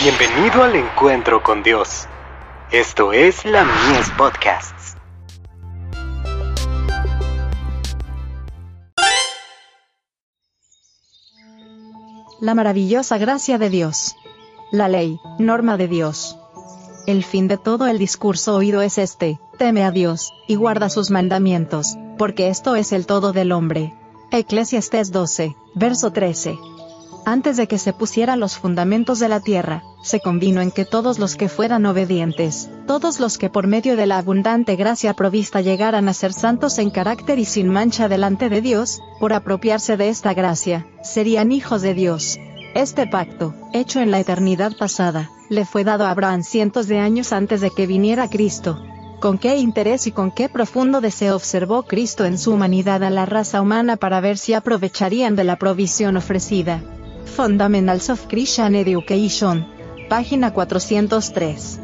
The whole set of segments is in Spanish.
Bienvenido al encuentro con Dios. Esto es la Mies Podcasts. La maravillosa gracia de Dios. La ley, norma de Dios. El fin de todo el discurso oído es este, teme a Dios, y guarda sus mandamientos, porque esto es el todo del hombre. Eclesiastes 12, verso 13. Antes de que se pusieran los fundamentos de la tierra, se convino en que todos los que fueran obedientes, todos los que por medio de la abundante gracia provista llegaran a ser santos en carácter y sin mancha delante de Dios, por apropiarse de esta gracia, serían hijos de Dios. Este pacto, hecho en la eternidad pasada, le fue dado a Abraham cientos de años antes de que viniera Cristo. Con qué interés y con qué profundo deseo observó Cristo en su humanidad a la raza humana para ver si aprovecharían de la provisión ofrecida. Fundamentals of Christian Education. Página 403.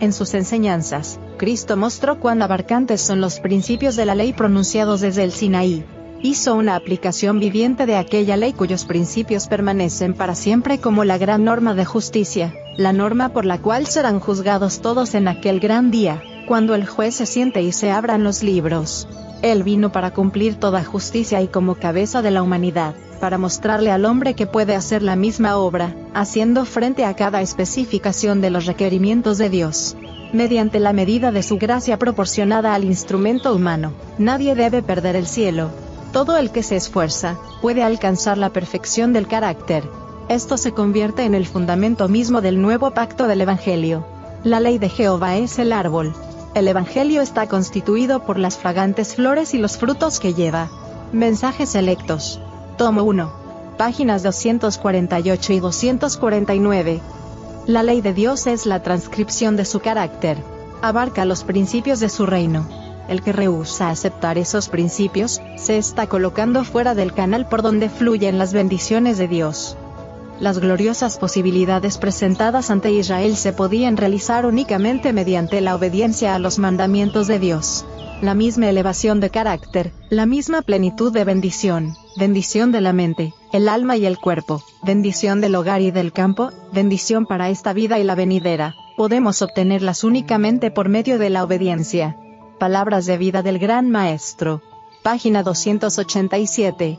En sus enseñanzas, Cristo mostró cuán abarcantes son los principios de la ley pronunciados desde el Sinaí. Hizo una aplicación viviente de aquella ley cuyos principios permanecen para siempre como la gran norma de justicia, la norma por la cual serán juzgados todos en aquel gran día, cuando el juez se siente y se abran los libros. Él vino para cumplir toda justicia y como cabeza de la humanidad, para mostrarle al hombre que puede hacer la misma obra, haciendo frente a cada especificación de los requerimientos de Dios. Mediante la medida de su gracia proporcionada al instrumento humano, nadie debe perder el cielo. Todo el que se esfuerza, puede alcanzar la perfección del carácter. Esto se convierte en el fundamento mismo del nuevo pacto del Evangelio. La ley de Jehová es el árbol. El Evangelio está constituido por las fragantes flores y los frutos que lleva. Mensajes selectos. Tomo 1. Páginas 248 y 249. La ley de Dios es la transcripción de su carácter. Abarca los principios de su reino. El que rehúsa aceptar esos principios, se está colocando fuera del canal por donde fluyen las bendiciones de Dios. Las gloriosas posibilidades presentadas ante Israel se podían realizar únicamente mediante la obediencia a los mandamientos de Dios la misma elevación de carácter, la misma plenitud de bendición, bendición de la mente, el alma y el cuerpo, bendición del hogar y del campo, bendición para esta vida y la venidera, podemos obtenerlas únicamente por medio de la obediencia. Palabras de vida del Gran Maestro. Página 287.